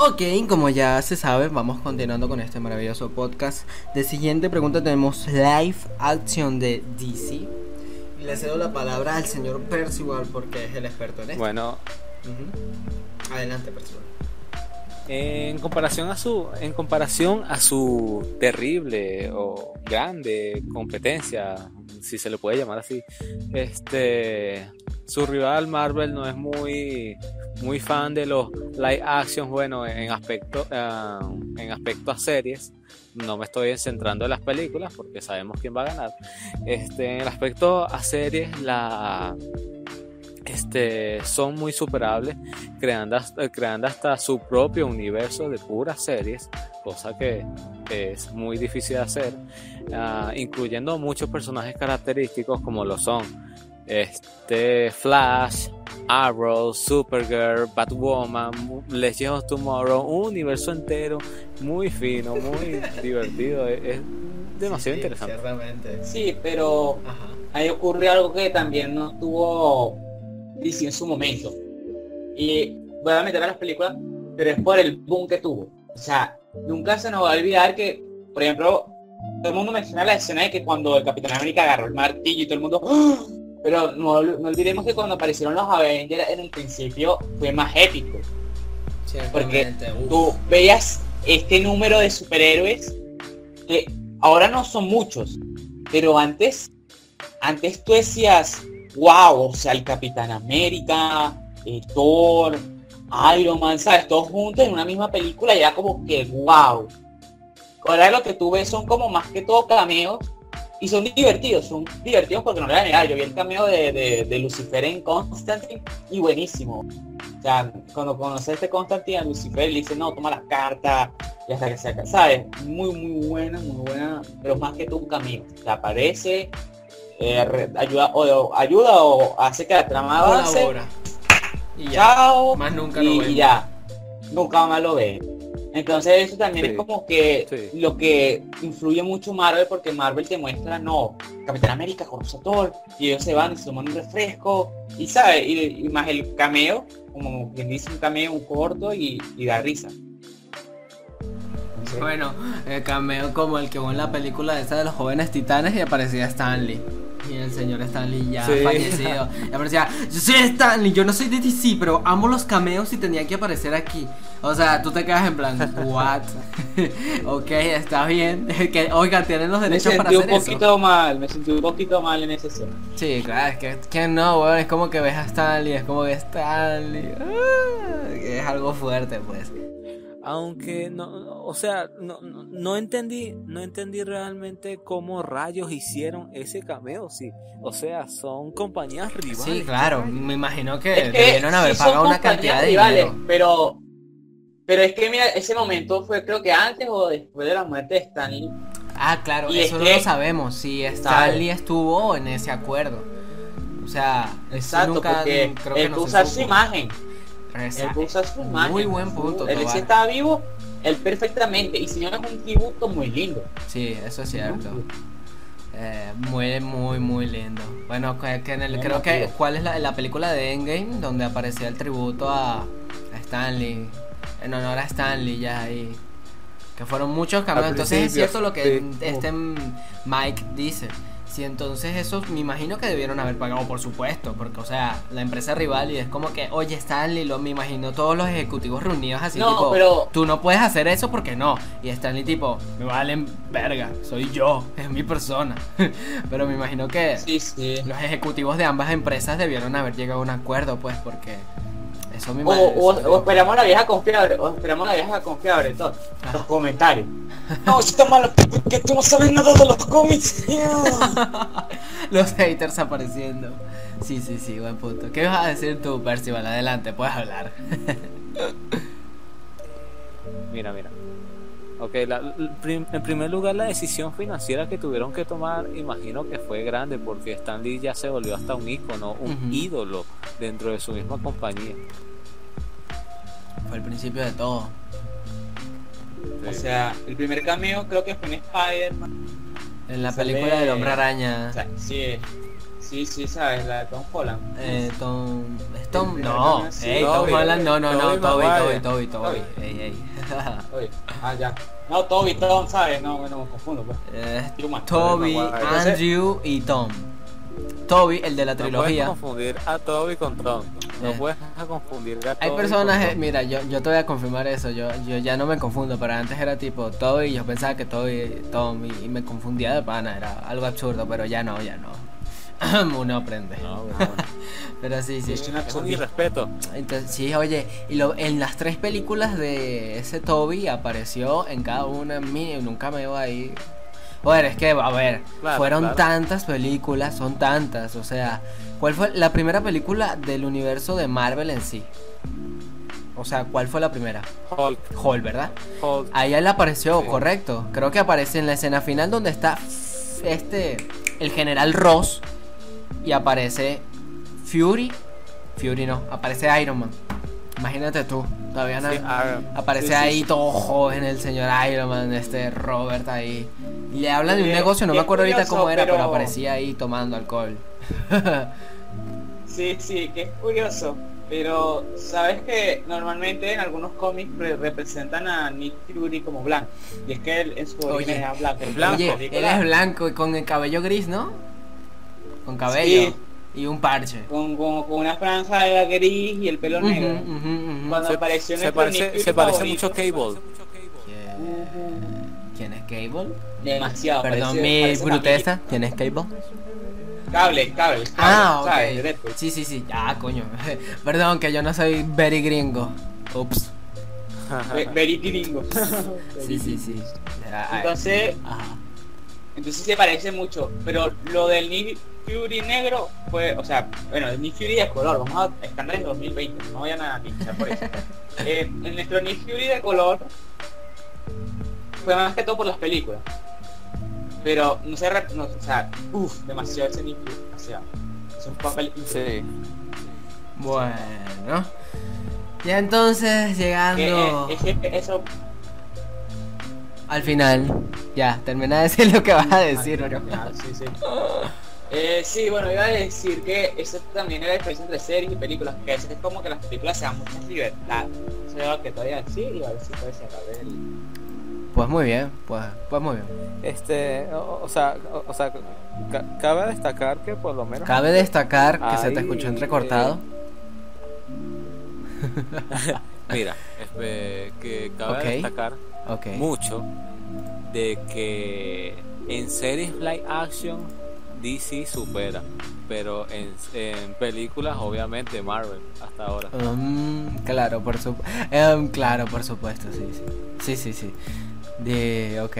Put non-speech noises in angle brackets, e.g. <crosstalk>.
Ok, como ya se sabe, vamos continuando con este maravilloso podcast. De siguiente pregunta tenemos live action de DC. Le cedo la palabra al señor Percival porque es el experto en esto. Bueno. Adelante, Percival. en comparación a su en comparación a su terrible o grande competencia, si se le puede llamar así, este su rival Marvel no es muy muy fan de los live actions, bueno, en aspecto ah, en aspecto a series. No me estoy centrando en las películas porque sabemos quién va a ganar. Este, en el aspecto a series, la este, son muy superables, creando, hasta- creando hasta su propio universo de puras series, cosa que es muy difícil de hacer, ah, incluyendo muchos personajes característicos como lo son este, Flash, Arrow, Supergirl, Batwoman, Legends of Tomorrow, un universo entero muy fino, muy <laughs> divertido, es, es demasiado Sí, sí, interesante. Ciertamente. Sí, pero Ajá. ahí ocurre algo que también no tuvo DC en su momento. Y voy a meter a las películas, pero es por el boom que tuvo. O sea, nunca se nos va a olvidar que, por ejemplo, todo el mundo menciona la escena de que cuando el Capitán América agarró el martillo y todo el mundo... ¡Ah! Pero no, no olvidemos que cuando aparecieron los Avengers en el principio fue más épico. Porque tú veías este número de superhéroes que ahora no son muchos, pero antes, antes tú decías, wow, o sea, el Capitán América, eh, Thor, Iron Man, ¿sabes? Todos juntos en una misma película y era como que wow. Ahora lo que tú ves son como más que todo cameos y son divertidos, son divertidos porque no le voy a negar, yo vi el cameo de, de, de Lucifer en Constantine y buenísimo. O sea, cuando conoces a este Constantine a Lucifer le dice, no, toma las cartas y hasta que se acabe, ¿sabes? Muy, muy buena, muy buena, pero más que todo un camino. Te aparece, eh, ayuda, o, ayuda o hace que la trama avance. Y ya. Chao. Más nunca lo y, vemos. y ya. Nunca más lo ve. Entonces eso también Sí. es como que Sí. lo que influye mucho Marvel porque Marvel te muestra, no, Capitán América Thor y ellos se van y se toman un refresco y sabe, y, y más el cameo, como quien dice un cameo, un corto y, y da risa. Entonces, Bueno, el cameo como el que hubo en la película esa de los jóvenes titanes y aparecía Stanley. Y el señor Stanley ya Sí. fallecido. Y aparecía, yo soy Stanley, yo no soy de DC, pero amo los cameos y tenía que aparecer aquí. O sea, tú te quedas en plan, what? <laughs> ok, está bien. <laughs> que, oiga, tienen los me derechos para sentí un hacer eso. poquito mal, me sentí un poquito mal en ese escena. Sí, claro, es que, que no, weón, es como que ves a Stanley, es como que Stanley. ah, <laughs> es algo fuerte, pues. Aunque no, o sea, no, no, no entendí, no entendí realmente cómo rayos hicieron ese cameo, sí. O sea, son compañías rivales. Sí, claro, me imagino que, Es que debieron haber sí son pagado una compañías cantidad de rivales, dinero. Pero, pero es que mira, ese momento fue creo que antes o después de la muerte de Stanley. Ah, claro, Y eso es no que- lo sabemos, si Stanley estuvo en ese acuerdo. O sea, Exacto, nunca porque creo que él no su imagen. Su imagen. Muy buen punto, Él Tobar. si estaba vivo, él perfectamente. Y si no es un tributo muy lindo. Sí, eso es cierto. Eh, muy, muy, muy lindo. Bueno, que, en el, creo que. ¿cuál es la, la película de Endgame? Donde aparecía el tributo a, a Stanley, en honor a Stanley ya ahí. Que fueron muchos cambios. Entonces es cierto lo que sí. este Mike dice. Sí, entonces eso me imagino que debieron haber pagado, por supuesto, porque, o sea, la empresa rival y es como que, oye, Stanley, lo me imagino todos los ejecutivos reunidos así, No, tipo, pero- tú no puedes hacer eso porque no. Y Stanley, tipo, me valen verga, soy yo, <laughs> es mi persona. <laughs> pero me imagino que Sí, sí. los ejecutivos de ambas empresas debieron haber llegado a un acuerdo, pues, porque eso O, o- o esperamos la vieja confiable, o esperamos la vieja confiable, todo. Los comentarios. <laughs> No, está malo porque tú no sabes nada de los cómics. <laughs> Los haters apareciendo. Sí, sí, sí, buen punto. ¿Qué vas a decir tú, Percival? Adelante, puedes hablar. <laughs> Mira, mira. Ok, la- l- prim- en primer lugar la decisión financiera que tuvieron que tomar, imagino que fue grande porque Stan Lee ya se volvió hasta un ícono, un ídolo dentro de su misma compañía. Fue el principio de todo. O sea, el primer cameo creo que fue en Spider-Man. En la Sale- película del Hombre Araña. O sea, sí, Sí, sí, sabes, la de Tom Holland. Eh, Tom. ¿Es Tom? El No, sí, ey, Tom Toby, Holland, no, no, no, Toby Toby, Toby. Toby, Toby, Toby. ey, ey. <laughs> Oye, ah, ya. No, Toby, Tom, ¿sabes? No, no me confundo, pues. Eh. Toby. Andrew y Tom. Toby, el de la No trilogía. confundir a Toby con Tom. No Eh. puedes <laughs> confundir a Hay Toby personajes, con mira, yo, yo te voy a confirmar eso, yo, yo ya no me confundo, pero antes era tipo Toby y yo pensaba que Toby, Tom y, y me confundía de pana, era algo absurdo, pero ya no, ya no. <clears throat> Uno aprende. No, <laughs> bueno, Pero sí, sí. Es un irrespeto. Entonces, sí, oye, y lo, en las tres películas de ese Toby apareció en cada una nunca me iba ahí. Oye, es que, a ver, Claro, fueron claro. tantas películas, son tantas, o sea, ¿cuál fue la primera película del universo de Marvel en sí? O sea, ¿cuál fue la primera? Hulk, Hall, ¿verdad? Hulk. Ahí él apareció, Sí. correcto. Creo que aparece en la escena final donde está este, el general Ross y aparece Fury. Fury no, aparece Iron Man. Imagínate tú, todavía no. Sí, Aparece sí, ahí todo joven el señor Iron Man, este Robert ahí. Le hablan de un negocio, no me acuerdo ahorita cómo era, pero... pero- aparecía ahí tomando alcohol. Sí, sí, que es curioso. Pero, ¿sabes que normalmente en algunos cómics re- representan a Nick Fury como blanco? Y es que él en su origen Oye, era blanco. es En blanco. Oye, él es blanco y con el cabello gris, ¿no? Con cabello Sí. y un parche. Con, con, con una franja de gris y el pelo negro. Cuando apareció Se nuestro Nick parece, se parece favorito, mucho a Cable. ¿Quién es Cable? Demasiado. Perdón parece- mi bruteza. ¿Quién es Cable? Cable, cable. Ah, cable, ¿sabes? De ok. Deadpool. Sí, sí, sí. Ya, coño. <laughs> Perdón, que yo no soy very gringo. Ups. <laughs> Ve- Very gringo. <laughs> Sí, sí, sí. Ah, ah, Entonces, Ajá. entonces se parece mucho. Pero lo del Nick Fury negro fue, o sea, bueno, el Nick Fury de color, vamos a estar en 2020, no vayan a pinchar por eso. Eh, en nuestro Nick Fury de color fue más que todo por las películas. Pero no sé, no, o sea, uff, demasiado ese. Es un papel Sí. Bueno. Ya entonces, llegando eh, es que eso al final. Ya, termina de decir lo que vas a decir, bro. Ah, sí, sí. Eh, sí, bueno, iba a decir que eso también es la diferencia entre series y películas, que a veces es como que las películas se dan mucha libertad. Eso es lo que todavía sí, y a ver si puede ser a ver. Pues muy bien, pues, pues muy bien. Este, o, o sea, o, o sea, ca- cabe destacar que por lo menos Cabe destacar que se te escuchó entrecortado. <laughs> Mira, este, que cabe destacar mucho de que en series live action DC supera, pero en, en películas obviamente Marvel hasta ahora. Mm, claro, por su... em, claro, por supuesto, sí, sí. Sí, sí, sí. De, ok.